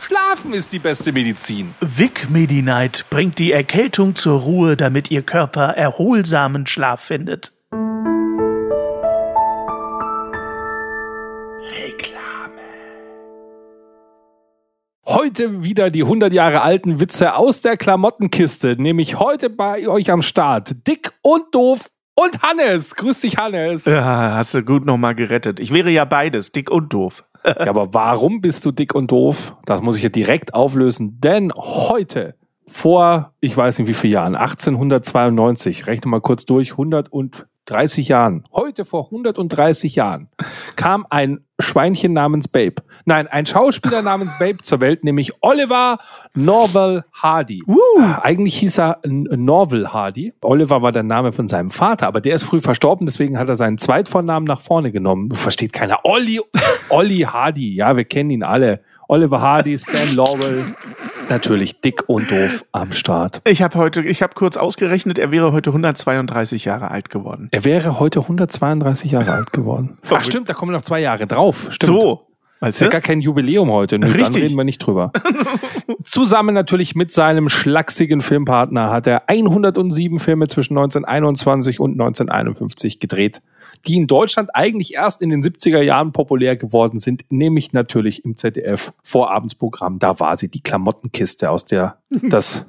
Schlafen ist die beste Medizin. Vic Medi-Night bringt die Erkältung zur Ruhe, damit Ihr Körper erholsamen Schlaf findet. Heute wieder die 100 Jahre alten Witze aus der Klamottenkiste, nämlich heute bei euch am Start. Dick und doof und Hannes. Grüß dich, Hannes. Ja, hast du gut nochmal gerettet. Ich wäre ja beides, dick und doof. ja, aber warum bist du dick und doof? Das muss ich ja direkt auflösen, denn heute vor, ich weiß nicht wie viele Jahren, 1892, rechne mal kurz durch, 100 und 30 Jahren, heute vor 130 Jahren, kam ein Schweinchen namens Babe. Nein, ein Schauspieler namens Babe zur Welt, nämlich Oliver Norval Hardy. Uh. Eigentlich hieß er Norval Hardy. Oliver war der Name von seinem Vater, aber der ist früh verstorben, deswegen hat er seinen Zweitvornamen nach vorne genommen. Versteht keiner. Olli, Olli Hardy, ja, wir kennen ihn alle. Oliver Hardy, Stan Laurel, natürlich dick und doof am Start. Ich habe heute, ich habe kurz ausgerechnet, er wäre heute 132 Jahre alt geworden. Er wäre heute 132 Jahre alt geworden. Ach stimmt, da kommen noch zwei Jahre drauf. Stimmt. So. Weißt du? Ist ja gar kein Jubiläum heute. Nö, Richtig. Dann reden wir nicht drüber. Zusammen natürlich mit seinem schlachsigen Filmpartner hat er 107 Filme zwischen 1921 und 1951 gedreht die in Deutschland eigentlich erst in den 70er Jahren populär geworden sind, nämlich natürlich im ZDF Vorabendsprogramm. Da war sie die Klamottenkiste, aus der das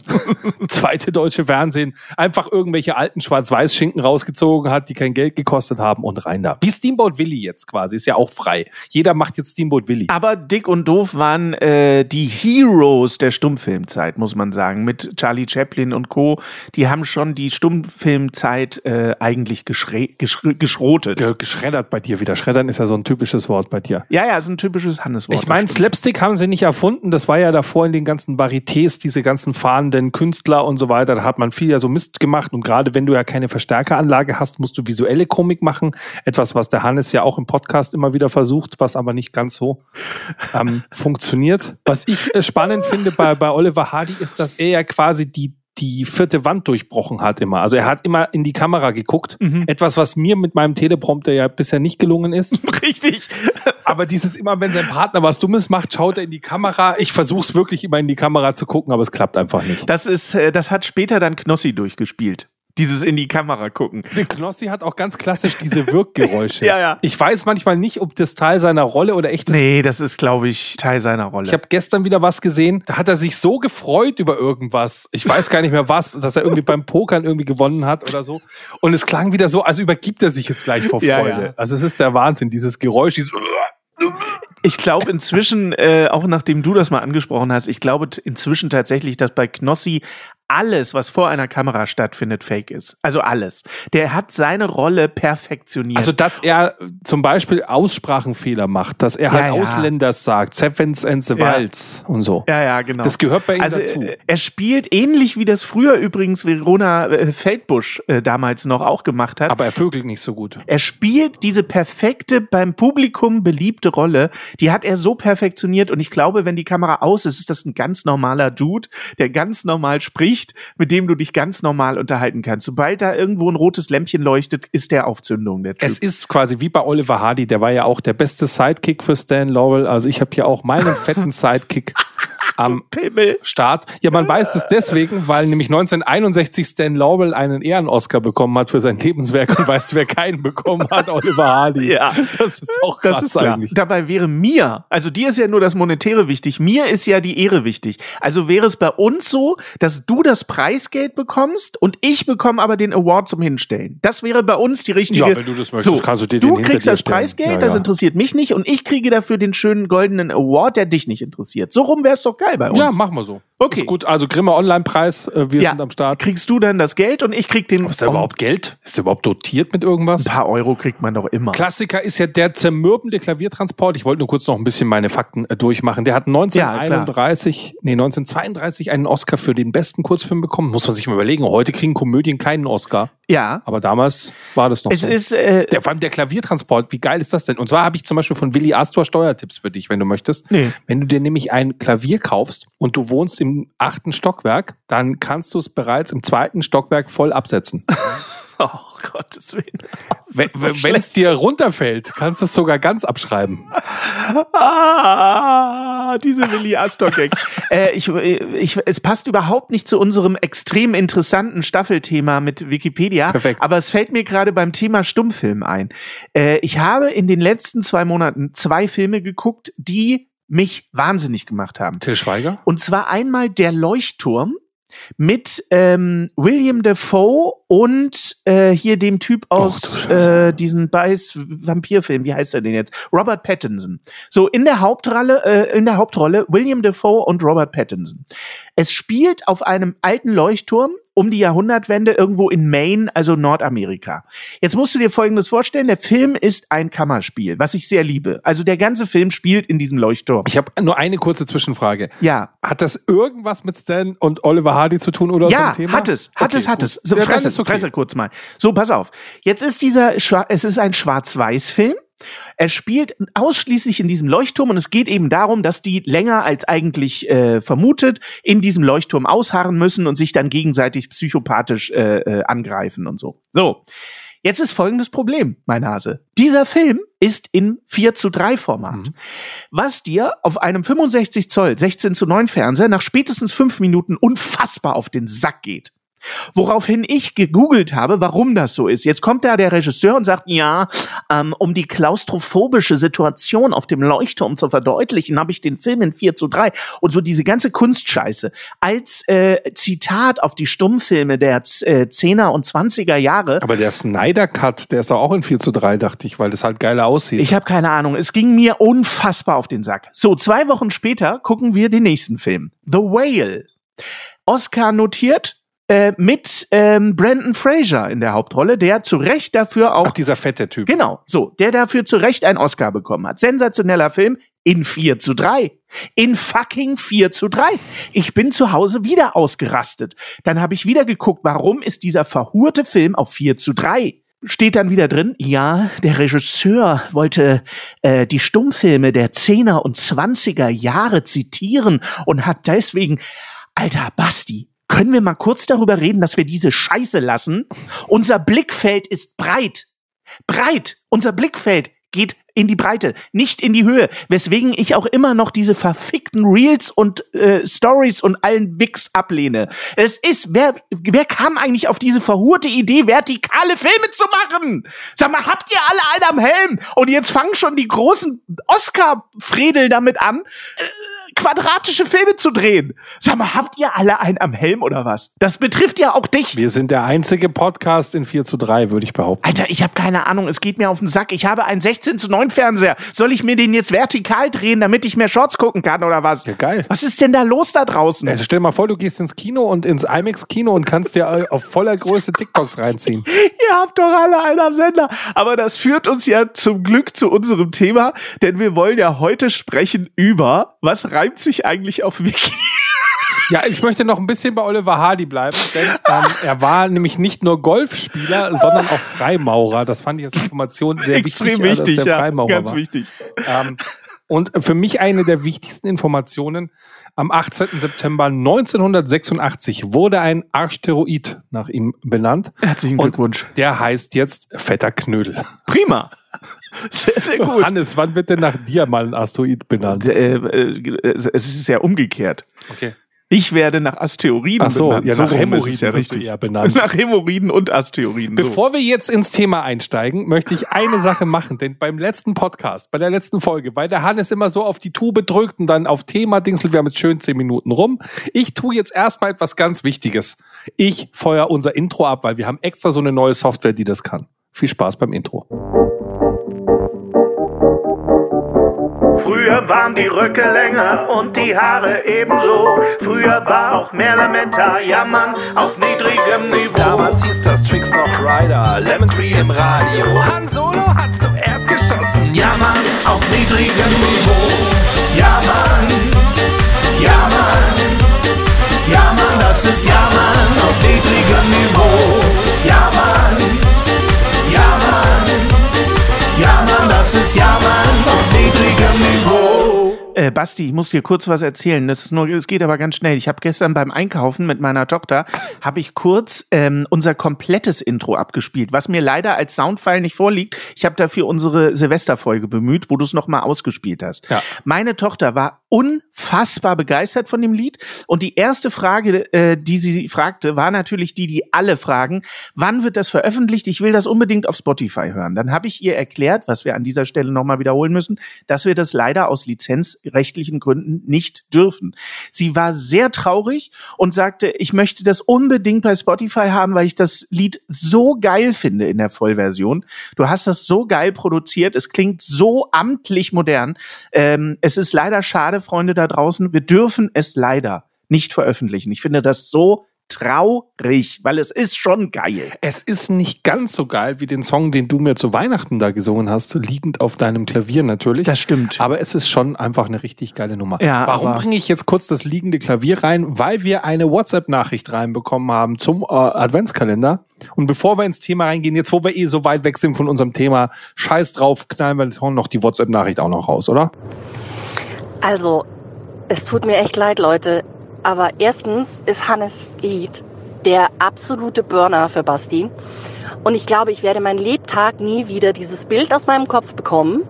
zweite deutsche Fernsehen einfach irgendwelche alten Schwarz-Weiß-Schinken rausgezogen hat, die kein Geld gekostet haben und rein da. Wie Steamboat Willy jetzt quasi, ist ja auch frei. Jeder macht jetzt Steamboat Willy. Aber Dick und Doof waren äh, die Heroes der Stummfilmzeit, muss man sagen. Mit Charlie Chaplin und Co. Die haben schon die Stummfilmzeit äh, eigentlich geschrotet geschrottet. Geschreddert bei dir wieder. Schreddern ist ja so ein typisches Wort bei dir. Ja, ja, ist ein typisches Hanneswort. Ich meine, Slapstick haben sie nicht erfunden. Das war ja davor in den ganzen Varietés, diese ganzen fahrenden Künstler und so weiter. Da hat man viel ja so Mist gemacht. Und gerade wenn du ja keine Verstärkeranlage hast, musst du visuelle Komik machen. Etwas, was der Hannes ja auch im Podcast immer wieder versucht, was aber nicht ganz so ähm, funktioniert. Was ich äh, spannend finde bei, bei Oliver Hardy ist, dass er ja quasi die die vierte Wand durchbrochen hat immer. Also er hat immer in die Kamera geguckt. Mhm. Etwas, was mir mit meinem Teleprompter ja bisher nicht gelungen ist. Richtig. Aber dieses immer, wenn sein Partner was Dummes macht, schaut er in die Kamera. Ich versuche es wirklich immer in die Kamera zu gucken, aber es klappt einfach nicht. Das ist, äh, das hat später dann Knossi durchgespielt dieses in die Kamera gucken. Knossi hat auch ganz klassisch diese Wirkgeräusche. ja, ja. Ich weiß manchmal nicht, ob das Teil seiner Rolle oder echt ist. Nee, das ist, glaube ich, Teil seiner Rolle. Ich habe gestern wieder was gesehen, da hat er sich so gefreut über irgendwas. Ich weiß gar nicht mehr was, dass er irgendwie beim Pokern irgendwie gewonnen hat oder so. Und es klang wieder so, also übergibt er sich jetzt gleich vor Freude. Ja, ja. Also es ist der Wahnsinn, dieses Geräusch, dieses ich glaube inzwischen, äh, auch nachdem du das mal angesprochen hast, ich glaube inzwischen tatsächlich, dass bei Knossi alles, was vor einer Kamera stattfindet, fake ist. Also alles. Der hat seine Rolle perfektioniert. Also, dass er zum Beispiel Aussprachenfehler macht, dass er halt ja, Ausländers sagt, Sevens and the Wilds ja. und so. Ja, ja, genau. Das gehört bei ihm also, dazu. Äh, er spielt ähnlich wie das früher übrigens Verona äh, Feldbusch äh, damals noch auch gemacht hat. Aber er vögelt nicht so gut. Er spielt diese perfekte, beim Publikum beliebte Rolle, die hat er so perfektioniert und ich glaube, wenn die Kamera aus ist, ist das ein ganz normaler Dude, der ganz normal spricht Licht, mit dem du dich ganz normal unterhalten kannst. Sobald da irgendwo ein rotes Lämpchen leuchtet, ist der Aufzündung. Der es ist quasi wie bei Oliver Hardy, der war ja auch der beste Sidekick für Stan Laurel. Also ich habe hier auch meinen fetten Sidekick am Start. Ja, man weiß es deswegen, weil nämlich 1961 Stan Laurel einen Ehren-Oscar bekommen hat für sein Lebenswerk und weißt du, wer keinen bekommen hat? Oliver Hardy. Ja, das ist auch krass das ist eigentlich. Dabei wäre mir, also dir ist ja nur das Monetäre wichtig, mir ist ja die Ehre wichtig. Also wäre es bei uns so, dass du das Preisgeld bekommst und ich bekomme aber den Award zum Hinstellen. Das wäre bei uns die richtige. Ja, wenn du das möchtest, so, kannst du dir Du kriegst das Preisgeld, ja, ja. das interessiert mich nicht und ich kriege dafür den schönen goldenen Award, der dich nicht interessiert. So rum wäre es doch geil bei uns. Ja, machen wir so. Okay. Ist gut, also Grimme Online-Preis, äh, wir Ja. sind am Start. Kriegst du dann das Geld und ich krieg den. Ist da überhaupt Geld? Ist der überhaupt dotiert mit irgendwas? Ein paar Euro kriegt man doch immer. Klassiker ist ja der zermürbende Klaviertransport. Ich wollte nur kurz noch ein bisschen meine Fakten äh, durchmachen. Der hat 1931, nee, 1932 einen Oscar für den besten Kurzfilm bekommen. Muss man sich mal überlegen. Heute kriegen Komödien keinen Oscar. Ja. Aber damals war das noch Es so. ist, äh, der, vor allem der Klaviertransport, wie geil ist das denn? Und zwar habe ich zum Beispiel von Willi Astor Steuertipps für dich, wenn du möchtest. Nee. Wenn du dir nämlich ein Klavier kaufst und du wohnst im achten Stockwerk, dann kannst du es bereits im zweiten Stockwerk voll absetzen. Oh Gottes Willen. Wenn so wenn es dir runterfällt, kannst du es sogar ganz abschreiben. Ah, diese Willi Astor Gag. äh, ich, ich, es passt überhaupt nicht zu unserem extrem interessanten Staffelthema mit Wikipedia. Perfekt. Aber es fällt mir gerade beim Thema Stummfilm ein. Äh, ich habe in den letzten zwei Monaten zwei Filme geguckt, die mich wahnsinnig gemacht haben. Till Schweiger? Und zwar einmal Der Leuchtturm mit ähm, William Defoe und äh, hier dem Typ aus Scheiße. äh, diesen Beiß-Vampirfilm, wie heißt er denn jetzt? Robert Pattinson. So, in der Hauptrolle, äh, in der Hauptrolle William Defoe und Robert Pattinson. Es spielt auf einem alten Leuchtturm um die Jahrhundertwende irgendwo in Maine, also Nordamerika. Jetzt musst du dir Folgendes vorstellen. Der Film ist ein Kammerspiel, was ich sehr liebe. Also der ganze Film spielt in diesem Leuchtturm. Ich habe nur eine kurze Zwischenfrage. Ja, Hat das irgendwas mit Stan und Oliver Hardy zu tun oder Ja, so ein Thema? hat es, hat Okay, es, hat gut. es. So, Ja, Fresse, okay. Fresse kurz mal. So, pass auf. Jetzt ist dieser, Schwa- es ist ein Schwarz-Weiß-Film. Er spielt ausschließlich in diesem Leuchtturm und es geht eben darum, dass die länger als eigentlich äh, vermutet in diesem Leuchtturm ausharren müssen und sich dann gegenseitig psychopathisch äh, äh, angreifen und so. So. Jetzt ist folgendes Problem, mein Hase. Dieser Film ist in 4 zu 3 Format. Mhm. Was dir auf einem 65 Zoll 16 zu 9 Fernseher nach spätestens fünf Minuten unfassbar auf den Sack geht. Woraufhin ich gegoogelt habe, warum das so ist. Jetzt kommt da der Regisseur und sagt, ja, ähm, um die klaustrophobische Situation auf dem Leuchtturm zu verdeutlichen, habe ich den Film in 4 zu 3 und so diese ganze Kunstscheiße als äh, Zitat auf die Stummfilme der äh, 10er und 20er Jahre. Aber der Snyder Cut, der ist doch auch in 4 zu 3, dachte ich, weil das halt geiler aussieht. Ich habe keine Ahnung. Es ging mir unfassbar auf den Sack. So, zwei Wochen später gucken wir den nächsten Film. The Whale. Oscar notiert äh, mit ähm, Brandon Fraser in der Hauptrolle, der zu Recht dafür auch Ach, dieser fette Typ. Genau, so, der dafür zu Recht einen Oscar bekommen hat. Sensationeller Film in 4 zu 3. In fucking 4 zu 3. Ich bin zu Hause wieder ausgerastet. Dann habe ich wieder geguckt, warum ist dieser verhurte Film auf 4 zu 3? Steht dann wieder drin, ja, der Regisseur wollte äh, die Stummfilme der 10er und 20er Jahre zitieren und hat deswegen, alter Basti, können wir mal kurz darüber reden, dass wir diese Scheiße lassen? Unser Blickfeld ist breit breit. Unser Blickfeld geht in die Breite, nicht in die Höhe. Weswegen ich auch immer noch diese verfickten Reels und äh, Stories und allen Wix ablehne. Es ist, wer, wer kam eigentlich auf diese verhurte Idee, vertikale Filme zu machen? Sag mal, habt ihr alle einen am Helm? Und jetzt fangen schon die großen Oscar-Fredel damit an, äh, quadratische Filme zu drehen. Sag mal, habt ihr alle einen am Helm oder was? Das betrifft ja auch dich. Wir sind der einzige Podcast in 4 zu 3, würde ich behaupten. Alter, ich habe keine Ahnung, es geht mir auf den Sack. Ich habe einen 16 zu 9 Fernseher. Soll ich mir den jetzt vertikal drehen, damit ich mehr Shorts gucken kann oder was? Ja, geil. Was ist denn da los da draußen? Also stell dir mal vor, du gehst ins Kino und ins IMAX-Kino und kannst dir auf voller Größe TikToks reinziehen. Ihr habt doch alle einen am Sender. Aber das führt uns ja zum Glück zu unserem Thema, denn wir wollen ja heute sprechen über, was reimt sich eigentlich auf Wiki? Ja, ich möchte noch ein bisschen bei Oliver Hardy bleiben, denn ähm, er war nämlich nicht nur Golfspieler, sondern auch Freimaurer. Das fand ich als Information sehr Extrem wichtig, äh, wichtig, dass der ja. Freimaurer Ganz war. wichtig. Ähm, und für mich eine der wichtigsten Informationen. Am 18. September 1986 wurde ein Asteroid nach ihm benannt. Herzlichen Und Glückwunsch. der heißt jetzt Fetter Knödel. Prima. Sehr, sehr gut. Hannes, wann wird denn nach dir mal ein Asteroid benannt? Äh, äh, es ist ja umgekehrt. Okay. Ich werde nach Asteroiden Ach so, benannt. ja, nach ist es Hämorrhoiden ja richtig. eher benannt. Nach Hämorrhoiden und Asteroiden. Bevor wir jetzt ins Thema einsteigen, möchte ich eine Sache machen, denn beim letzten Podcast, bei der letzten Folge, weil der Hannes immer so auf die Tube drückt und dann auf Thema dingselt, wir haben jetzt schön zehn Minuten rum. Ich tue jetzt erstmal etwas ganz Wichtiges. Ich feuer unser Intro ab, weil wir haben extra so eine neue Software, die das kann. Viel Spaß beim Intro. Früher waren die Röcke länger und die Haare ebenso. Früher war auch mehr Lametta, jammern auf niedrigem Niveau. Damals hieß das Tricks noch Rider, Lemon Tree im Radio. Han Solo hat zuerst geschossen, Jammern auf niedrigem Niveau. Basti, ich muss dir kurz was erzählen. Das ist nur, es geht aber ganz schnell. Ich habe gestern beim Einkaufen mit meiner Tochter habe ich kurz ähm, unser komplettes Intro abgespielt, was mir leider als Soundfile nicht vorliegt. Ich habe dafür unsere Silvesterfolge bemüht, wo du es noch mal ausgespielt hast. Ja. Meine Tochter war unfassbar begeistert von dem Lied und die erste Frage, äh, die sie fragte, war natürlich die, die alle fragen: Wann wird das veröffentlicht? Ich will das unbedingt auf Spotify hören. Dann habe ich ihr erklärt, was wir an dieser Stelle noch mal wiederholen müssen, dass wir das leider aus lizenzrechtlichen Gründen nicht dürfen. Sie war sehr traurig und sagte, ich möchte das unbedingt bei Spotify haben, weil ich das Lied so geil finde in der Vollversion. Du hast das so geil produziert, es klingt so amtlich modern. Ähm, es ist leider schade, Freunde da draußen, wir dürfen es leider nicht veröffentlichen. Ich finde das so traurig, weil es ist schon geil. Es ist nicht ganz so geil wie den Song, den du mir zu Weihnachten da gesungen hast, liegend auf deinem Klavier natürlich. Das stimmt. Aber es ist schon einfach eine richtig geile Nummer. Ja, Warum bringe ich jetzt kurz das liegende Klavier rein? Weil wir eine WhatsApp-Nachricht reinbekommen haben zum äh, Adventskalender. Und bevor wir ins Thema reingehen, jetzt wo wir eh so weit weg sind von unserem Thema, scheiß drauf, knallen wir noch die WhatsApp-Nachricht auch noch raus, oder? Also, es tut mir echt leid, Leute. Aber erstens ist Hannes Lied der absolute Burner für Basti. Und ich glaube, ich werde mein Lebtag nie wieder dieses Bild aus meinem Kopf bekommen,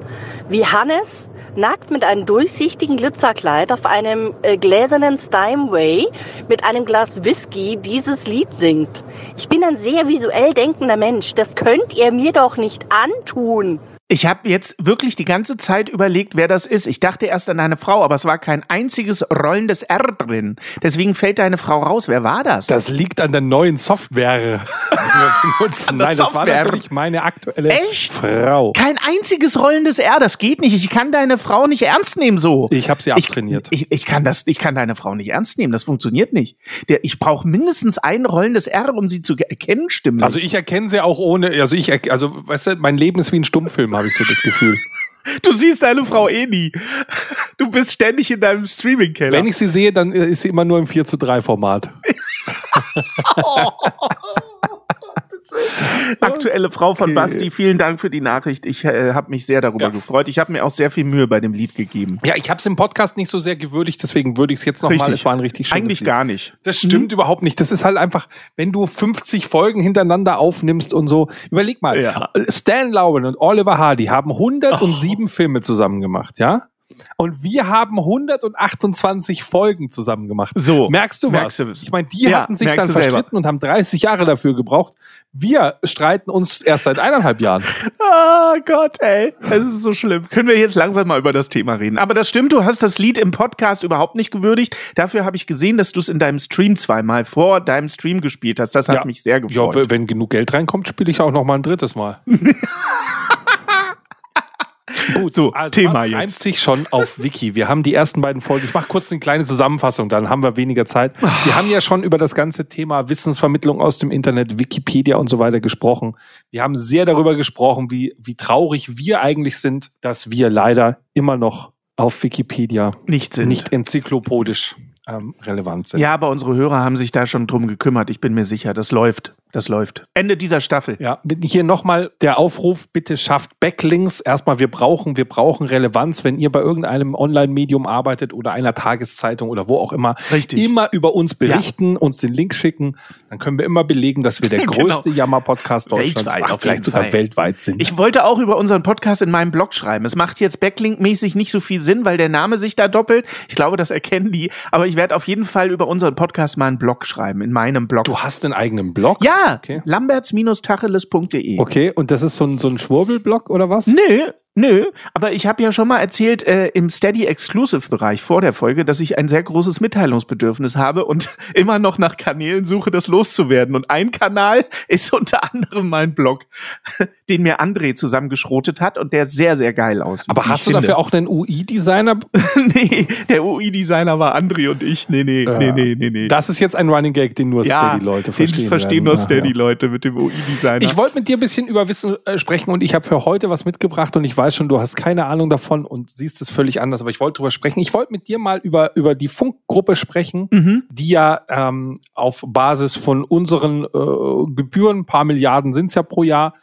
wie Hannes nackt mit einem durchsichtigen Glitzerkleid auf einem äh, gläsernen Steinway mit einem Glas Whisky dieses Lied singt. Ich bin ein sehr visuell denkender Mensch. Das könnt ihr mir doch nicht antun. Ich habe jetzt wirklich die ganze Zeit überlegt, wer das ist. Ich dachte erst an eine Frau, aber es war kein einziges rollendes R drin. Deswegen fällt deine Frau raus. Wer war das? Das liegt an der neuen Software, die wir benutzen. An Nein, das war natürlich meine aktuelle Echt? Frau. Kein einziges rollendes R, das geht nicht. Ich kann deine Frau nicht ernst nehmen so. Ich habe sie abtrainiert. Ich, ich, kann das, ich kann deine Frau nicht ernst nehmen. Das funktioniert nicht. Der, ich brauche mindestens ein rollendes R, um sie zu erkennen, stimmlich. Also ich erkenne sie auch ohne, also ich, also weißt du, mein Leben ist wie ein Stummfilm, habe ich so das Gefühl. du siehst deine Frau eh nie. Du bist ständig in deinem Streaming-Keller. Wenn ich sie sehe, dann ist sie immer nur im 4 zu 3 Format. Aktuelle Frau von Okay. Basti, vielen Dank für die Nachricht. Ich äh, habe mich sehr darüber Ja. gefreut. Ich habe mir auch sehr viel Mühe bei dem Lied gegeben. Ja, ich habe es im Podcast nicht so sehr gewürdigt, deswegen würde ich es jetzt nochmal. Es war ein richtig schönes Eigentlich Lied. gar nicht. Das stimmt überhaupt nicht. Das ist halt einfach, wenn du 50 Folgen hintereinander aufnimmst und so. Überleg mal, Ja. Stan Lauren und Oliver Hardy haben 107 Filme zusammen gemacht, ja? Und wir haben 128 Folgen zusammen gemacht. So, Merkst du merkst was? du. Ich meine, die Ja, hatten sich dann du selber. verstritten und haben 30 Jahre dafür gebraucht. Wir streiten uns erst seit eineinhalb Jahren. Ah Gott, ey. Es ist so schlimm. Können wir jetzt langsam mal über das Thema reden. Aber das stimmt, du hast das Lied im Podcast überhaupt nicht gewürdigt. Dafür habe ich gesehen, dass du es in deinem Stream zweimal vor deinem Stream gespielt hast. Das hat Ja. mich sehr Ja, gefreut. w- wenn genug Geld reinkommt, spiele ich auch noch mal ein drittes Mal. Gut, so, Also Thema was reimt jetzt. sich schon auf Wiki. Wir haben die ersten beiden Folgen. Ich mache kurz eine kleine Zusammenfassung, dann haben wir weniger Zeit. Wir haben ja schon über das ganze Thema Wissensvermittlung aus dem Internet, Wikipedia und so weiter gesprochen. Wir haben sehr darüber gesprochen, wie, wie traurig wir eigentlich sind, dass wir leider immer noch auf Wikipedia Nicht sind. nicht enzyklopädisch ähm, relevant sind. Ja, aber unsere Hörer haben sich da schon drum gekümmert. Ich bin mir sicher, das läuft. Das läuft. Ende dieser Staffel. Ja, hier nochmal der Aufruf, bitte schafft Backlinks. Erstmal, wir brauchen, wir brauchen Relevanz, wenn ihr bei irgendeinem Online-Medium arbeitet oder einer Tageszeitung oder wo auch immer. Richtig. Immer über uns berichten, uns den Link schicken. Dann können wir immer belegen, dass wir der Genau. größte Jammer-Podcast Deutschlands, Weltweit ach, vielleicht sogar Fall. weltweit sind. Ich wollte auch über unseren Podcast in meinem Blog schreiben. Es macht jetzt Backlink-mäßig nicht so viel Sinn, weil der Name sich da doppelt. Ich glaube, das erkennen die. Aber ich werde auf jeden Fall über unseren Podcast mal einen Blog schreiben, in meinem Blog. du hast einen eigenen Blog? ja, Okay. lamberts-tacheles.de. Okay, und das ist so ein, so ein Schwurbelblog oder was? Nö, Nö, aber ich habe ja schon mal erzählt äh, im Steady Exclusive Bereich vor der Folge, dass ich ein sehr großes Mitteilungsbedürfnis habe und immer noch nach Kanälen suche, das loszuwerden. Und ein Kanal ist unter anderem mein Blog, den mir André zusammengeschrotet hat und der sehr, sehr geil aussieht. Aber hast du finde. dafür auch einen UI-Designer? nee, der UI-Designer war André und ich. Nee, nee, nee, nee, nee, nee. Das ist jetzt ein Running Gag, den nur Steady-Leute verstehen. Den verstehen nur Ja, ja. Steady-Leute mit dem UI-Designer. Ich wollte mit dir ein bisschen über Wissen äh, sprechen und ich habe für heute was mitgebracht und ich weiß schon, du hast keine Ahnung davon und siehst es völlig anders, aber ich wollte drüber sprechen. Ich wollte mit dir mal über, über die Funkgruppe sprechen, Mhm. die ja ähm, auf Basis von unseren äh, Gebühren, ein paar Milliarden sind es ja pro Jahr,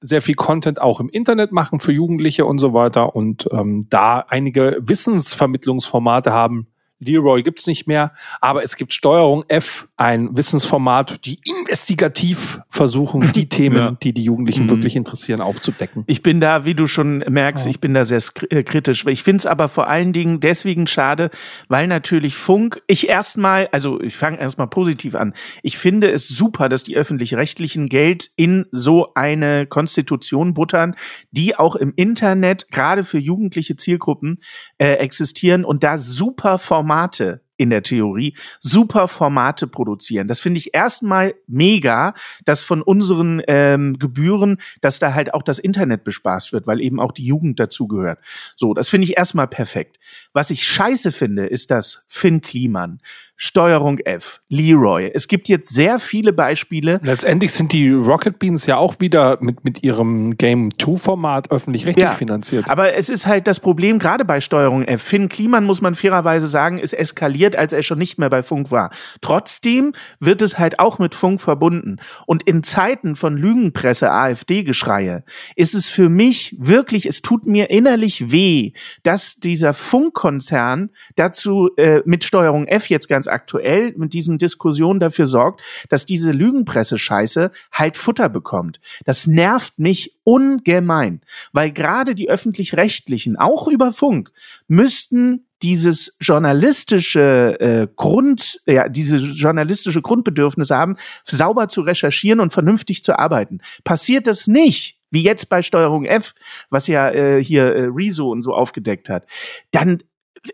sehr viel Content auch im Internet machen für Jugendliche und so weiter und ähm, da einige Wissensvermittlungsformate haben. Leroy gibt's nicht mehr, aber es gibt Steuerung F, ein Wissensformat, die investigativ versuchen, die Themen, Ja. die die Jugendlichen Mhm. wirklich interessieren, aufzudecken. Ich bin da, wie du schon merkst, ich bin da sehr äh, kritisch. Ich finde es aber vor allen Dingen deswegen schade, weil natürlich Funk, ich erstmal, also ich fange erstmal positiv an. Ich finde es super, dass die öffentlich-rechtlichen Geld in so eine Konstitution buttern, die auch im Internet, gerade für jugendliche Zielgruppen, äh, existieren und da super Formate in der Theorie super Formate produzieren. Das finde ich erstmal mega, dass von unseren ähm, Gebühren, dass da halt auch das Internet bespaßt wird, weil eben auch die Jugend dazugehört. So, das finde ich erstmal perfekt. Was ich scheiße finde, ist das Finn Kliman, Steuerung F, Leroy. Es gibt jetzt sehr viele Beispiele. Letztendlich sind die Rocket Beans ja auch wieder mit, mit ihrem Game 2 Format öffentlich-rechtlich Ja. finanziert. Aber es ist halt das Problem, gerade bei Steuerung F. Finn Kliman, muss man fairerweise sagen, ist eskaliert, als er schon nicht mehr bei Funk war. Trotzdem wird es halt auch mit Funk verbunden. Und in Zeiten von Lügenpresse, AfD-Geschreie, ist es für mich wirklich, es tut mir innerlich weh, dass dieser Funkkonzern dazu äh, mit Steuerung F jetzt ganz aktuell mit diesen Diskussionen dafür sorgt, dass diese Lügenpresse-Scheiße halt Futter bekommt. Das nervt mich ungemein, weil gerade die öffentlich-rechtlichen, auch über Funk, müssten dieses journalistische äh, Grund, ja, diese journalistische Grundbedürfnis haben, sauber zu recherchieren und vernünftig zu arbeiten. Passiert das nicht, wie jetzt bei Steuerung F, was ja äh, hier äh, Rezo und so aufgedeckt hat, dann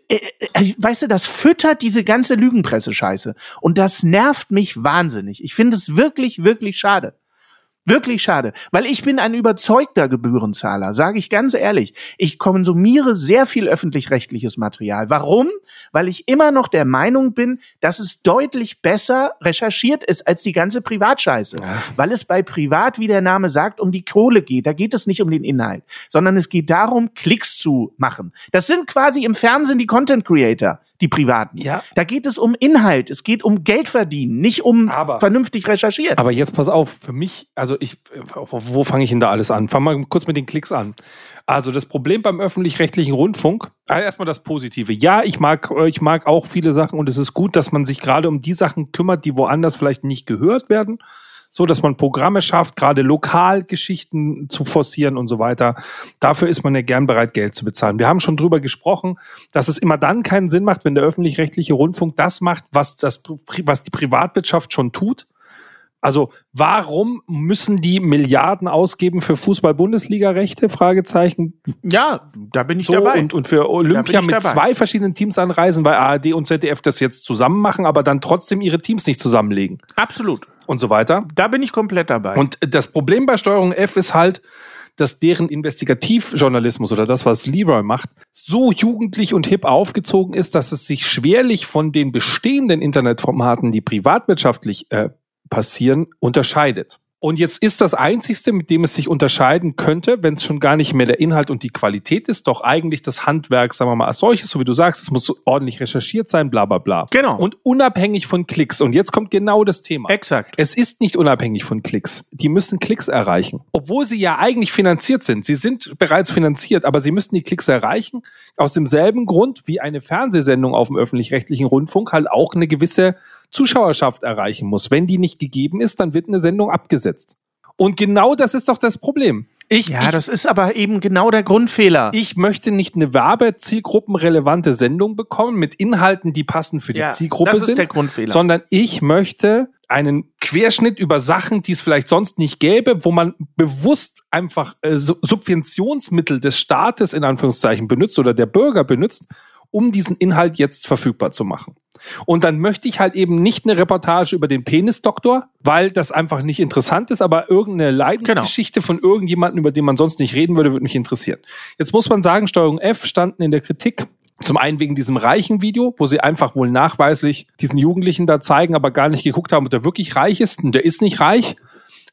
äh, äh, weißt du, das füttert diese ganze Lügenpresse-Scheiße. Und das nervt mich wahnsinnig. Ich finde es wirklich, wirklich schade. Wirklich schade, weil ich bin ein überzeugter Gebührenzahler, sage ich ganz ehrlich. Ich konsumiere sehr viel öffentlich-rechtliches Material. Warum? Weil ich immer noch der Meinung bin, dass es deutlich besser recherchiert ist als die ganze Privatscheiße. Weil es bei Privat, wie der Name sagt, um die Kohle geht. Da geht es nicht um den Inhalt, sondern es geht darum, Klicks zu machen. Das sind quasi im Fernsehen die Content Creator, die Privaten. Ja. Da geht es um Inhalt, es geht um Geld verdienen, nicht um Aber- vernünftig recherchiert. Aber jetzt pass auf, für mich, also ich, wo fange ich denn da alles an? Fangen wir kurz mit den Klicks an. Also das Problem beim öffentlich-rechtlichen Rundfunk, äh, erstmal das Positive. Ja, ich mag, äh, ich mag auch viele Sachen und es ist gut, dass man sich gerade um die Sachen kümmert, die woanders vielleicht nicht gehört werden. So, dass man Programme schafft, gerade lokal Geschichten zu forcieren und so weiter. Dafür ist man ja gern bereit, Geld zu bezahlen. Wir haben schon drüber gesprochen, dass es immer dann keinen Sinn macht, wenn der öffentlich-rechtliche Rundfunk das macht, was, das, was die Privatwirtschaft schon tut. Also warum müssen die Milliarden ausgeben für Fußball-Bundesliga-Rechte? Fragezeichen. Ja, da bin ich So dabei. und, und für Olympia mit dabei. zwei verschiedenen Teams anreisen, weil ARD und ZDF das jetzt zusammen machen, aber dann trotzdem ihre Teams nicht zusammenlegen Absolut. Und so weiter. Da bin ich komplett dabei. Und das Problem bei Steuerung F ist halt, dass deren Investigativjournalismus oder das, was Leroy macht, so jugendlich und hip aufgezogen ist, dass es sich schwerlich von den bestehenden Internetformaten, die privatwirtschaftlich äh, passieren, unterscheidet. Und jetzt ist das Einzigste, mit dem es sich unterscheiden könnte, wenn es schon gar nicht mehr der Inhalt und die Qualität ist, doch eigentlich das Handwerk, sagen wir mal, als solches, so wie du sagst, es muss ordentlich recherchiert sein, bla bla bla. Genau. Und unabhängig von Klicks. Und jetzt kommt genau das Thema. Exakt. Es ist nicht unabhängig von Klicks. Die müssen Klicks erreichen. Obwohl sie ja eigentlich finanziert sind. Sie sind bereits finanziert, aber sie müssten die Klicks erreichen. Aus demselben Grund, wie eine Fernsehsendung auf dem öffentlich-rechtlichen Rundfunk halt auch eine gewisse Zuschauerschaft erreichen muss. Wenn die nicht gegeben ist, dann wird eine Sendung abgesetzt. Und genau das ist doch das Problem. Ich, Ja, ich, das ist aber eben genau der Grundfehler. ich möchte nicht eine werbezielgruppenrelevante Sendung bekommen mit Inhalten, die passend für die Ja, Zielgruppe das ist sind, der Grundfehler. sondern ich möchte einen Querschnitt über Sachen, die es vielleicht sonst nicht gäbe, wo man bewusst einfach äh, Subventionsmittel des Staates in Anführungszeichen benutzt oder der Bürger benutzt, um diesen Inhalt jetzt verfügbar zu machen. Und dann möchte ich halt eben nicht eine Reportage über den Penisdoktor, weil das einfach nicht interessant ist, aber irgendeine Leidensgeschichte genau. von irgendjemandem, über den man sonst nicht reden würde, würde mich interessieren. Jetzt muss man sagen, Steuerung F standen in der Kritik zum einen wegen diesem reichen Video, wo sie einfach wohl nachweislich diesen Jugendlichen da zeigen, aber gar nicht geguckt haben, ob der wirklich reich ist. Und der ist nicht reich.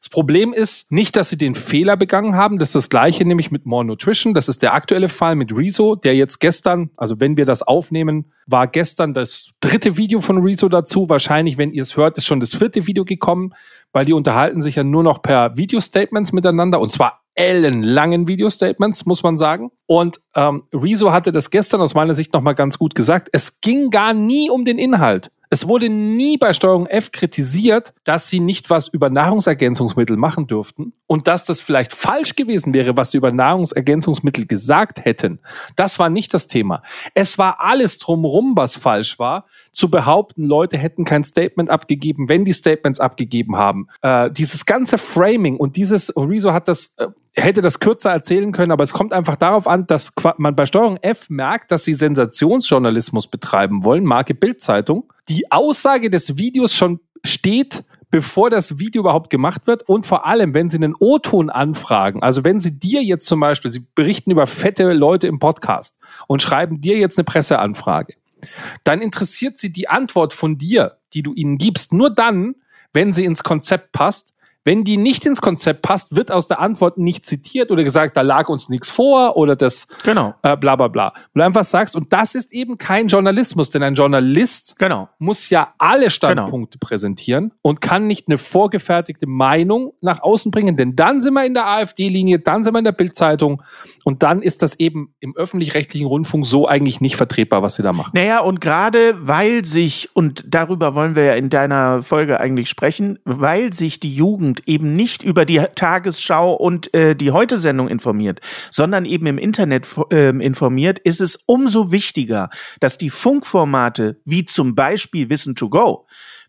Das Problem ist nicht, dass sie den Fehler begangen haben. Das ist das gleiche nämlich mit More Nutrition. Das ist der aktuelle Fall mit Rezo, der jetzt gestern, also wenn wir das aufnehmen, war gestern das dritte Video von Rezo dazu. Wahrscheinlich, wenn ihr es hört, ist schon das vierte Video gekommen, weil die unterhalten sich ja nur noch per Video-Statements miteinander und zwar ellenlangen Video-Statements, muss man sagen. Und ähm, Rezo hatte das gestern aus meiner Sicht nochmal ganz gut gesagt. Es ging gar nie um den Inhalt. Es wurde nie bei Steuerung F kritisiert, dass sie nicht was über Nahrungsergänzungsmittel machen dürften und dass das vielleicht falsch gewesen wäre, was sie über Nahrungsergänzungsmittel gesagt hätten. Das war nicht das Thema. Es war alles drumherum, was falsch war, zu behaupten, Leute hätten kein Statement abgegeben, wenn die Statements abgegeben haben. Äh, dieses ganze Framing und dieses, Rezo hat das äh, hätte das kürzer erzählen können, aber es kommt einfach darauf an, dass man bei Steuerung F merkt, dass sie Sensationsjournalismus betreiben wollen, Marke Bildzeitung. Die Aussage des Videos schon steht, bevor das Video überhaupt gemacht wird und vor allem, wenn sie einen O-Ton anfragen, also wenn sie dir jetzt zum Beispiel, sie berichten über fette Leute im Podcast und schreiben dir jetzt eine Presseanfrage, dann interessiert sie die Antwort von dir, die du ihnen gibst, nur dann, wenn sie ins Konzept passt wenn die nicht ins Konzept passt, wird aus der Antwort nicht zitiert oder gesagt, da lag uns nichts vor oder das genau. äh, bla bla bla. Wo du einfach sagst, und das ist eben kein Journalismus, denn ein Journalist genau. muss ja alle Standpunkte genau. präsentieren und kann nicht eine vorgefertigte Meinung nach außen bringen, denn dann sind wir in der AfD-Linie, dann sind wir in der Bildzeitung und dann ist das eben im öffentlich-rechtlichen Rundfunk so eigentlich nicht vertretbar, was sie da machen. Naja, und gerade weil sich, und darüber wollen wir ja in deiner Folge eigentlich sprechen, weil sich die Jugend eben nicht über die Tagesschau und äh, die Heute-Sendung informiert, sondern eben im Internet äh, informiert, ist es umso wichtiger, dass die Funkformate wie zum Beispiel Wissen to Go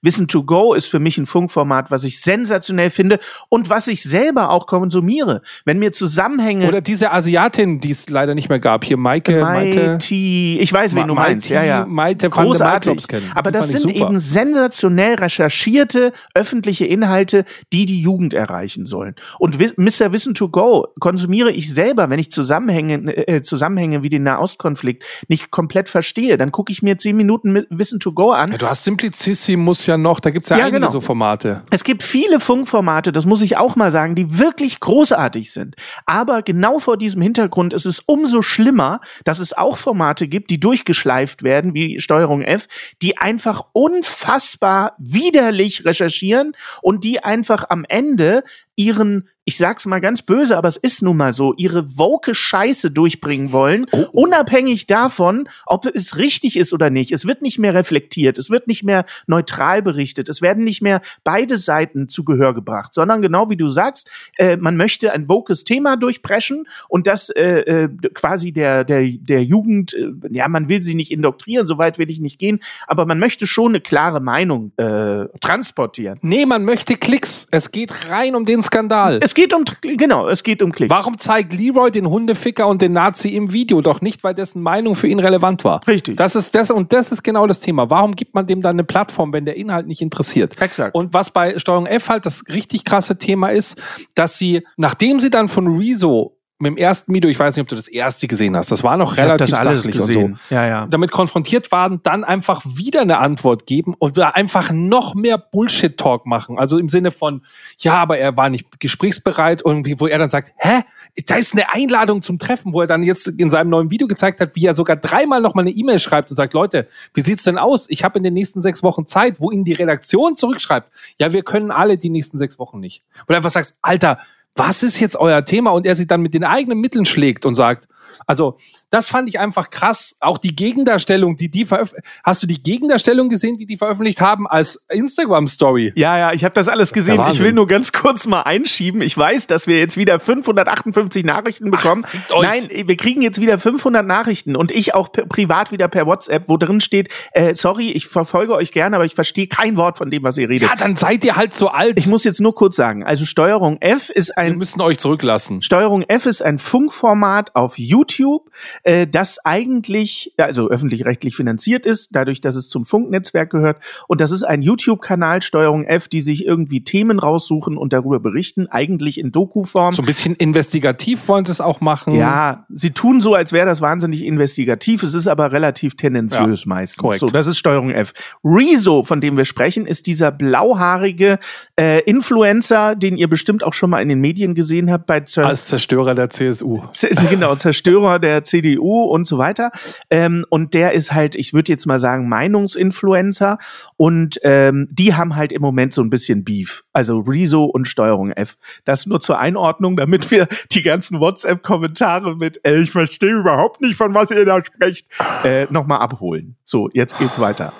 Wissen to Go ist für mich ein Funkformat, was ich sensationell finde und was ich selber auch konsumiere. Wenn mir Zusammenhänge. Oder diese Asiatin, die es leider nicht mehr gab. Hier Maike. Maite. Ich weiß, wen Ma du meinst. Ja, ja. Maite Großartig. Aber das sind eben sensationell recherchierte öffentliche Inhalte, die die Jugend erreichen sollen. Und Mr. Wissen to Go konsumiere ich selber, wenn ich Zusammenhänge, äh, Zusammenhänge wie den Nahostkonflikt nicht komplett verstehe. Dann gucke ich mir zehn Minuten Wissen to Go an. Ja, du hast Simplicissimus ja noch, da gibt es ja, ja einige genau. so Formate. Es gibt viele Funkformate, das muss ich auch mal sagen, die wirklich großartig sind. Aber genau vor diesem Hintergrund ist es umso schlimmer, dass es auch Formate gibt, die durchgeschleift werden, wie Steuerung F, die einfach unfassbar widerlich recherchieren und die einfach am Ende ihren ich sag's mal ganz böse, aber es ist nun mal so, ihre woke Scheiße durchbringen wollen, oh. unabhängig davon, ob es richtig ist oder nicht. Es wird nicht mehr reflektiert, es wird nicht mehr neutral berichtet, es werden nicht mehr beide Seiten zu Gehör gebracht, sondern genau wie du sagst, äh, man möchte ein wokes Thema durchpreschen und das äh, äh, quasi der, der, der Jugend, äh, ja, man will sie nicht indoktrieren, so weit will ich nicht gehen, aber man möchte schon eine klare Meinung äh, transportieren. Nee, man möchte Klicks. Es geht rein um den Skandal. Es geht um, genau, es geht um Klicks. Warum zeigt Leroy den Hundeficker und den Nazi im Video? Doch nicht, weil dessen Meinung für ihn relevant war. Richtig. Das ist das, und das ist genau das Thema. Warum gibt man dem dann eine Plattform, wenn der Inhalt nicht interessiert? Exakt. Und was bei Steuerung F halt das richtig krasse Thema ist, dass sie, nachdem sie dann von Rezo mit dem ersten Video, ich weiß nicht, ob du das erste gesehen hast, das war noch relativ sachlich und so. Ja, ja. Damit konfrontiert waren, dann einfach wieder eine Antwort geben und einfach noch mehr Bullshit-Talk machen. Also im Sinne von, ja, aber er war nicht gesprächsbereit, irgendwie, wo er dann sagt, hä? Da ist eine Einladung zum Treffen, wo er dann jetzt in seinem neuen Video gezeigt hat, wie er sogar dreimal nochmal eine E-Mail schreibt und sagt, Leute, wie sieht's denn aus? Ich habe in den nächsten sechs Wochen Zeit, wo ihn die Redaktion zurückschreibt, ja, wir können alle die nächsten sechs Wochen nicht. Du einfach sagst, Alter, was ist jetzt euer Thema? Und er sich dann mit den eigenen Mitteln schlägt und sagt, Also, das fand ich einfach krass. Auch die Gegendarstellung, die die veröffentlicht. Hast du die Gegendarstellung gesehen, die die veröffentlicht haben als Instagram-Story? Ja, ja, ich habe das alles gesehen. Ich Wahnsinn. will nur ganz kurz mal einschieben. Ich weiß, dass wir jetzt wieder 558 Nachrichten bekommen. euch. Nein, wir kriegen jetzt wieder 500 Nachrichten und ich auch privat wieder per WhatsApp, wo drin steht, äh, sorry, ich verfolge euch gerne, aber ich verstehe kein Wort von dem, was ihr redet. Ja, dann seid ihr halt so alt. Ich muss jetzt nur kurz sagen, also Steuerung F ist Wir ein müssen euch zurücklassen. Steuerung F ist ein Funkformat auf YouTube, äh, das eigentlich, also öffentlich-rechtlich finanziert ist, dadurch, dass es zum Funknetzwerk gehört. Und das ist ein YouTube-Kanal, Steuerung F, die sich irgendwie Themen raussuchen und darüber berichten, eigentlich in Doku-Form. So ein bisschen investigativ wollen sie es auch machen. Ja, sie tun so, als wäre das wahnsinnig investigativ. Es ist aber relativ tendenziös meistens. korrekt. So, das ist Steuerung F. Rezo, von dem wir sprechen, ist dieser blauhaarige äh, Influencer, den ihr bestimmt auch schon mal in den Medien gesehen habt bei Zer Als Zerstörer der CSU. Z- genau, Zerstörer der CDU und so weiter. Ähm, und der ist halt, ich würde jetzt mal sagen, Meinungsinfluencer. Und ähm, die haben halt im Moment so ein bisschen Beef. Also Rezo und Steuerung F. Das nur zur Einordnung, damit wir die ganzen WhatsApp-Kommentare mit, äh, ich verstehe überhaupt nicht, von was ihr da sprecht, äh, nochmal abholen. So, jetzt geht's weiter.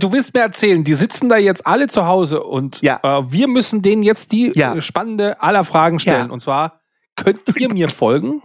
Du willst mir erzählen, die sitzen da jetzt alle zu Hause und Ja. äh, wir müssen denen jetzt die Ja. äh, spannende aller Fragen stellen. Ja. Und zwar, könnt ihr mir folgen?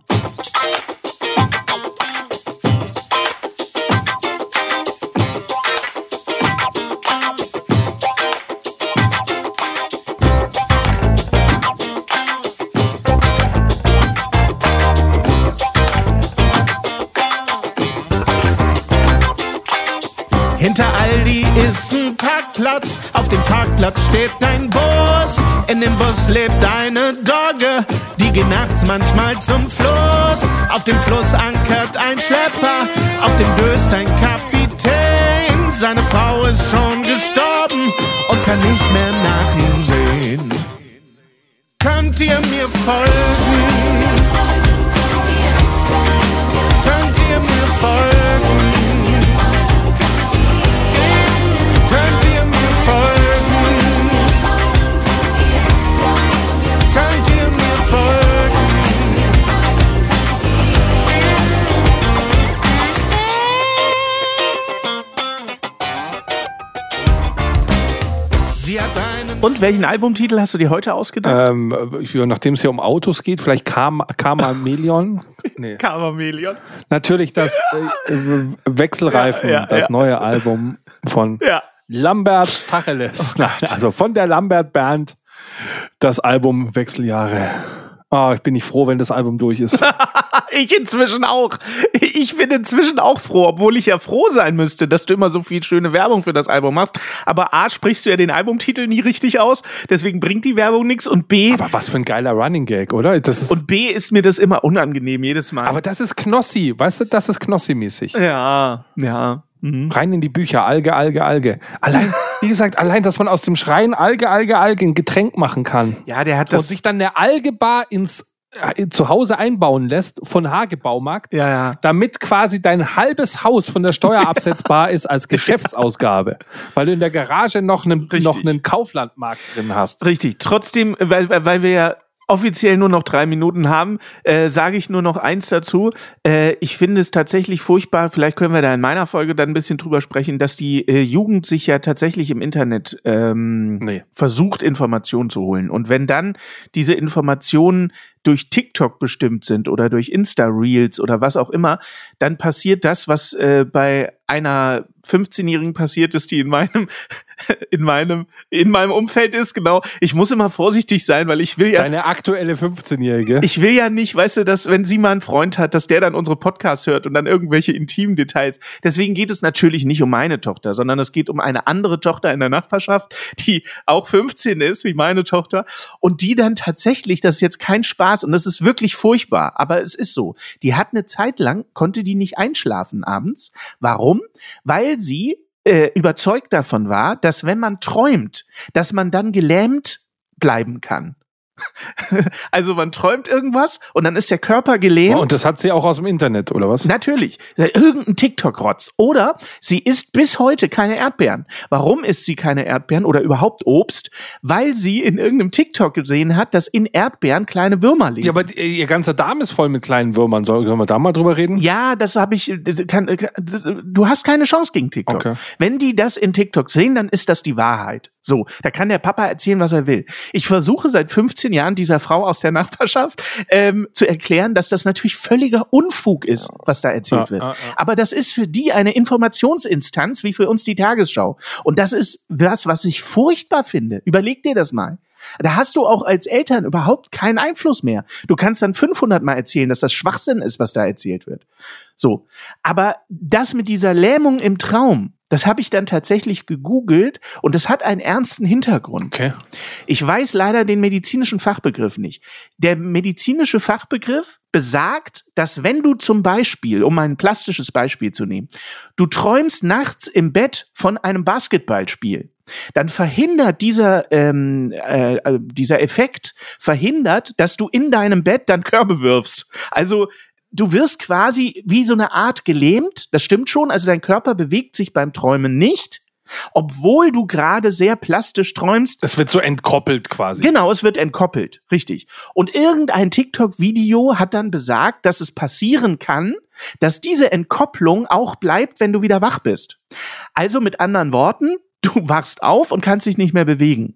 Hinter Aldi ist ein Parkplatz, auf dem Parkplatz steht ein Bus. In dem Bus lebt eine Dogge, die geht nachts manchmal zum Fluss. Auf dem Fluss ankert ein Schlepper, auf dem döst ein Kapitän. Seine Frau ist schon gestorben und kann nicht mehr nach ihm sehen. Könnt ihr mir folgen? Könnt ihr mir folgen? Und welchen Albumtitel hast du dir heute ausgedacht? Ähm, nachdem es hier um Autos geht, vielleicht Karma, Karma Melion. Nee. Kammermelion. Natürlich das äh, äh, Wechselreifen, Ja, ja, das ja. neue Album von Ja. Lamberts Tacheles. Nein, also von der Lambert Band das Album Wechseljahre. Ah, ich bin nicht froh, wenn das Album durch ist. Ich inzwischen auch. Ich bin inzwischen auch froh, obwohl ich ja froh sein müsste, dass du immer so viel schöne Werbung für das Album machst. Aber A, sprichst du ja den Albumtitel nie richtig aus, deswegen bringt die Werbung nichts. Und B, Aber was für ein geiler Running Gag, oder? Das ist, und B ist mir das immer unangenehm, jedes Mal. aber das ist Knossi, weißt du, das ist Knossi-mäßig. ja, ja. Mhm. Rein in die Bücher, Alge, Alge, Alge. Allein, wie gesagt, allein, dass man aus dem Schreien Alge, Alge, Alge ein Getränk machen kann. Ja, der hat und das. sich dann eine Algebar ins äh, zu Hause einbauen lässt von Hagebaumarkt, Ja, ja. damit quasi dein halbes Haus von der Steuer absetzbar ist als Geschäftsausgabe, weil du in der Garage noch einen, Richtig. noch einen Kauflandmarkt drin hast. Richtig. Trotzdem, weil weil wir ja offiziell nur noch drei Minuten haben, äh, sage ich nur noch eins dazu. Äh, ich finde es tatsächlich furchtbar, vielleicht können wir da in meiner Folge dann ein bisschen drüber sprechen, dass die äh, Jugend sich ja tatsächlich im Internet ähm, Nee. versucht, Informationen zu holen. Und wenn dann diese Informationen durch TikTok bestimmt sind oder durch Insta-Reels oder was auch immer, dann passiert das, was äh, bei einer 15-Jährigen passiert ist, die in meinem, in meinem, in meinem Umfeld ist, genau. Ich muss immer vorsichtig sein, weil ich will ja, Deine aktuelle 15-Jährige. ich will ja nicht, weißt du, dass wenn sie mal einen Freund hat, dass der dann unsere Podcasts hört und dann irgendwelche intimen Details. Deswegen geht es natürlich nicht um meine Tochter, sondern es geht um eine andere Tochter in der Nachbarschaft, die auch 15 ist, wie meine Tochter, und die dann tatsächlich, das ist jetzt kein Spaß und das ist wirklich furchtbar, aber es ist so. Die hat eine Zeit lang, konnte die nicht einschlafen abends. Warum? Weil sie äh, überzeugt davon war, dass wenn man träumt, dass man dann gelähmt bleiben kann. also man träumt irgendwas und dann ist der Körper gelähmt. Und das hat sie auch aus dem Internet, oder was? Natürlich. Irgendein TikTok-Rotz. Oder sie isst bis heute keine Erdbeeren. Warum isst sie keine Erdbeeren oder überhaupt Obst? Weil sie in irgendeinem TikTok gesehen hat, dass in Erdbeeren kleine Würmer leben. Ja, aber ihr ganzer Darm ist voll mit kleinen Würmern. Soll, sollen wir da mal drüber reden? Ja, das habe ich. Das kann, das, du hast keine Chance gegen TikTok. Okay. Wenn die das in TikTok sehen, dann ist das die Wahrheit. So, da kann der Papa erzählen, was er will. Ich versuche seit 15 Jahren dieser Frau aus der Nachbarschaft ähm, zu erklären, dass das natürlich völliger Unfug ist, was da erzählt Ja, wird. ja, ja. Aber das ist für die eine Informationsinstanz wie für uns die Tagesschau. Und das ist was, was ich furchtbar finde. Überleg dir das mal. Da hast du auch als Eltern überhaupt keinen Einfluss mehr. Du kannst dann 500 Mal erzählen, dass das Schwachsinn ist, was da erzählt wird. So. Aber das mit dieser Lähmung im Traum, das habe ich dann tatsächlich gegoogelt und das hat einen ernsten Hintergrund. Okay. Ich weiß leider den medizinischen Fachbegriff nicht. Der medizinische Fachbegriff besagt, dass wenn du zum Beispiel, um ein plastisches Beispiel zu nehmen, du träumst nachts im Bett von einem Basketballspiel, dann verhindert dieser, ähm, äh, äh, dieser Effekt, verhindert, dass du in deinem Bett dann Körbe wirfst. Also du wirst quasi wie so eine Art gelähmt, das stimmt schon, also dein Körper bewegt sich beim Träumen nicht, obwohl du gerade sehr plastisch träumst, Es wird so entkoppelt quasi. Genau, es wird entkoppelt, richtig. Und irgendein TikTok-Video hat dann besagt, dass es passieren kann, dass diese Entkopplung auch bleibt, wenn du wieder wach bist. Also mit anderen Worten, du wachst auf und kannst dich nicht mehr bewegen.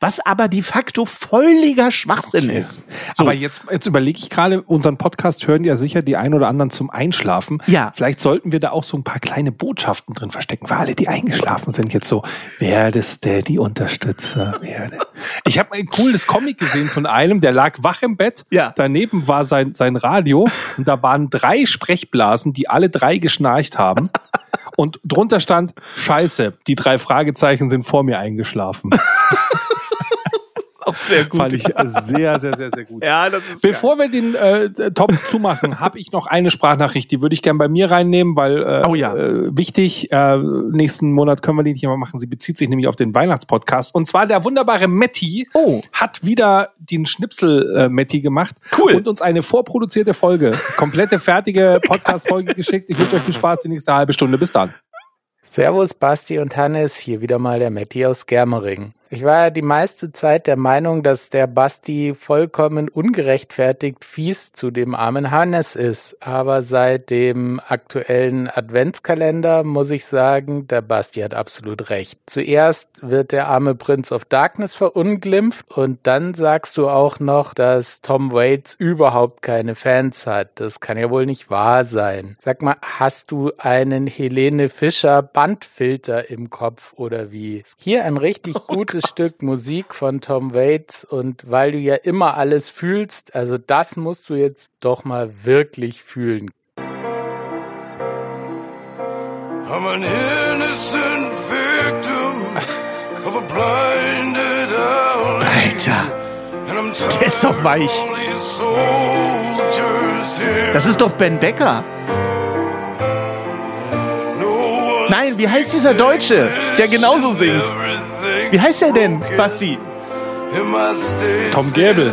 Was aber de facto völliger Schwachsinn Okay. ist. So. Aber jetzt, jetzt überlege ich gerade, unseren Podcast hören ja sicher die ein oder anderen zum Einschlafen. Ja. Vielleicht sollten wir da auch so ein paar kleine Botschaften drin verstecken, für alle, die eingeschlafen sind. Jetzt so, werde Steady-Unterstützer, werde. Ich habe ein cooles Comic gesehen von einem, der lag wach im Bett. Ja. Daneben war sein, sein Radio und da waren drei Sprechblasen, die alle drei geschnarcht haben. Und drunter stand, Scheiße, die drei Fragezeichen sind vor mir eingeschlafen. auch sehr Fand ich sehr, sehr, sehr, sehr gut. Ja, das ist Bevor wir den äh, Topf zumachen, habe ich noch eine Sprachnachricht, die würde ich gern bei mir reinnehmen, weil äh, Oh ja. äh, wichtig, äh, nächsten Monat können wir die nicht mehr machen. Sie bezieht sich nämlich auf den Weihnachtspodcast. Und zwar der wunderbare Metti Oh. hat wieder den Schnipsel äh, Metti gemacht Cool. und uns eine vorproduzierte Folge, komplette fertige Podcast-Folge geschickt. Ich wünsche euch viel Spaß die nächste halbe Stunde. Bis dann. Servus, Basti und Hannes, hier wieder mal der Matti aus Germering. Ich war ja die meiste Zeit der Meinung, dass der Basti vollkommen ungerechtfertigt fies zu dem armen Hannes ist. Aber seit dem aktuellen Adventskalender muss ich sagen, der Basti hat absolut recht. Zuerst wird der arme Prince of Darkness verunglimpft und dann sagst du auch noch, dass Tom Waits überhaupt keine Fans hat. Das kann ja wohl nicht wahr sein. Sag mal, hast du einen Helene Fischer Bandfilter im Kopf oder wie? Hier ein richtig gutes Stück Musik von Tom Waits und weil du ja immer alles fühlst, also das musst du jetzt doch mal wirklich fühlen. I'm an innocent victim of a blinded alley. Alter, der ist doch weich. Das ist doch Ben Becker. Nein, wie heißt dieser Deutsche, der genauso singt? Wie heißt er denn, Basti? Tom Gäbel.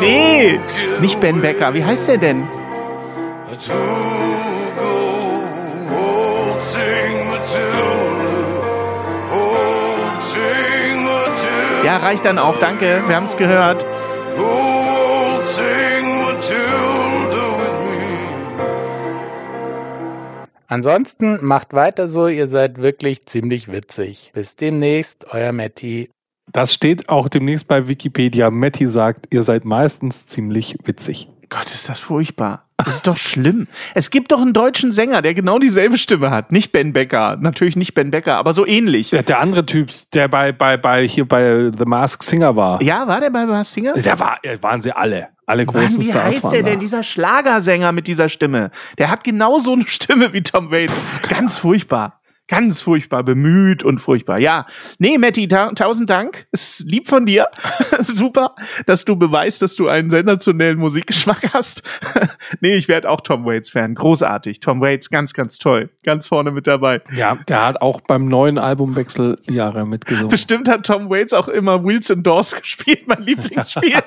Nee, nicht Ben Becker. Wie heißt er denn? Ja, reicht dann auch. Danke, wir haben es gehört. Ansonsten macht weiter so, ihr seid wirklich ziemlich witzig. Bis demnächst, euer Matti. Das steht auch demnächst bei Wikipedia. Metti sagt, ihr seid meistens ziemlich witzig. Gott, ist das furchtbar. Das ist doch schlimm. Es gibt doch einen deutschen Sänger, der genau dieselbe Stimme hat. Nicht Ben Becker. Natürlich nicht Ben Becker, aber so ähnlich. Der, der andere Typ, der bei, bei, bei hier bei The Mask Singer war. Ja, war der bei Bas Singer? Der war, waren sie alle. Alle großen Mann, wie Stars heißt waren der da. denn, dieser Schlagersänger mit dieser Stimme? Der hat genau so eine Stimme wie Tom Waits. Ganz furchtbar. Ganz furchtbar bemüht und furchtbar. Ja, nee, Matti, ta tausend Dank. Ist lieb von dir. Super, dass du beweist, dass du einen sensationellen Musikgeschmack hast. nee, ich werde auch Tom Waits Fan. Großartig. Tom Waits, ganz, ganz toll. Ganz vorne mit dabei. Ja, der hat auch beim neuen Albumwechsel Jahre mitgesungen. Bestimmt hat Tom Waits auch immer Wheels and Doors gespielt, mein Lieblingsspiel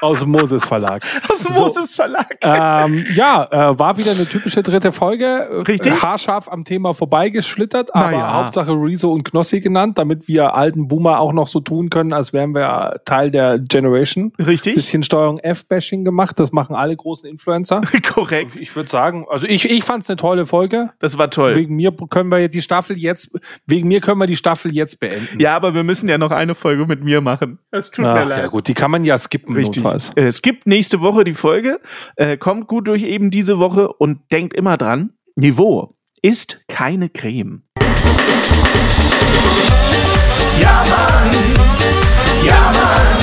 Aus dem Moses Verlag. aus dem So. Moses Verlag. ähm, ja, äh, war wieder eine typische dritte Folge. Richtig. Haarscharf am Thema vorbeigeschlittert, aber ja. Hauptsache Rezo und Knossi genannt, damit wir alten Boomer auch noch so tun können, als wären wir Teil der Generation. Richtig? Bisschen Steuerung F-Bashing gemacht, das machen alle großen Influencer. Korrekt. Ich würde sagen, also ich, ich fand es eine tolle Folge. Das war toll. Wegen mir können wir die Staffel jetzt, wegen mir können wir die Staffel jetzt beenden. Ja, aber wir müssen ja noch eine Folge mit mir machen. Es tut mir Ach, leid. ja gut, die kann man ja skippen Richtig. notfalls. Äh, Es gibt nächste Woche die Folge. Äh, kommt gut durch eben diese Woche und denkt immer dran, Niveau ist keine Creme. Ja, Mann. Ja, Mann.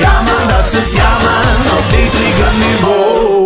Ja, Mann, das ist Ja, Mann auf niedrigem Niveau.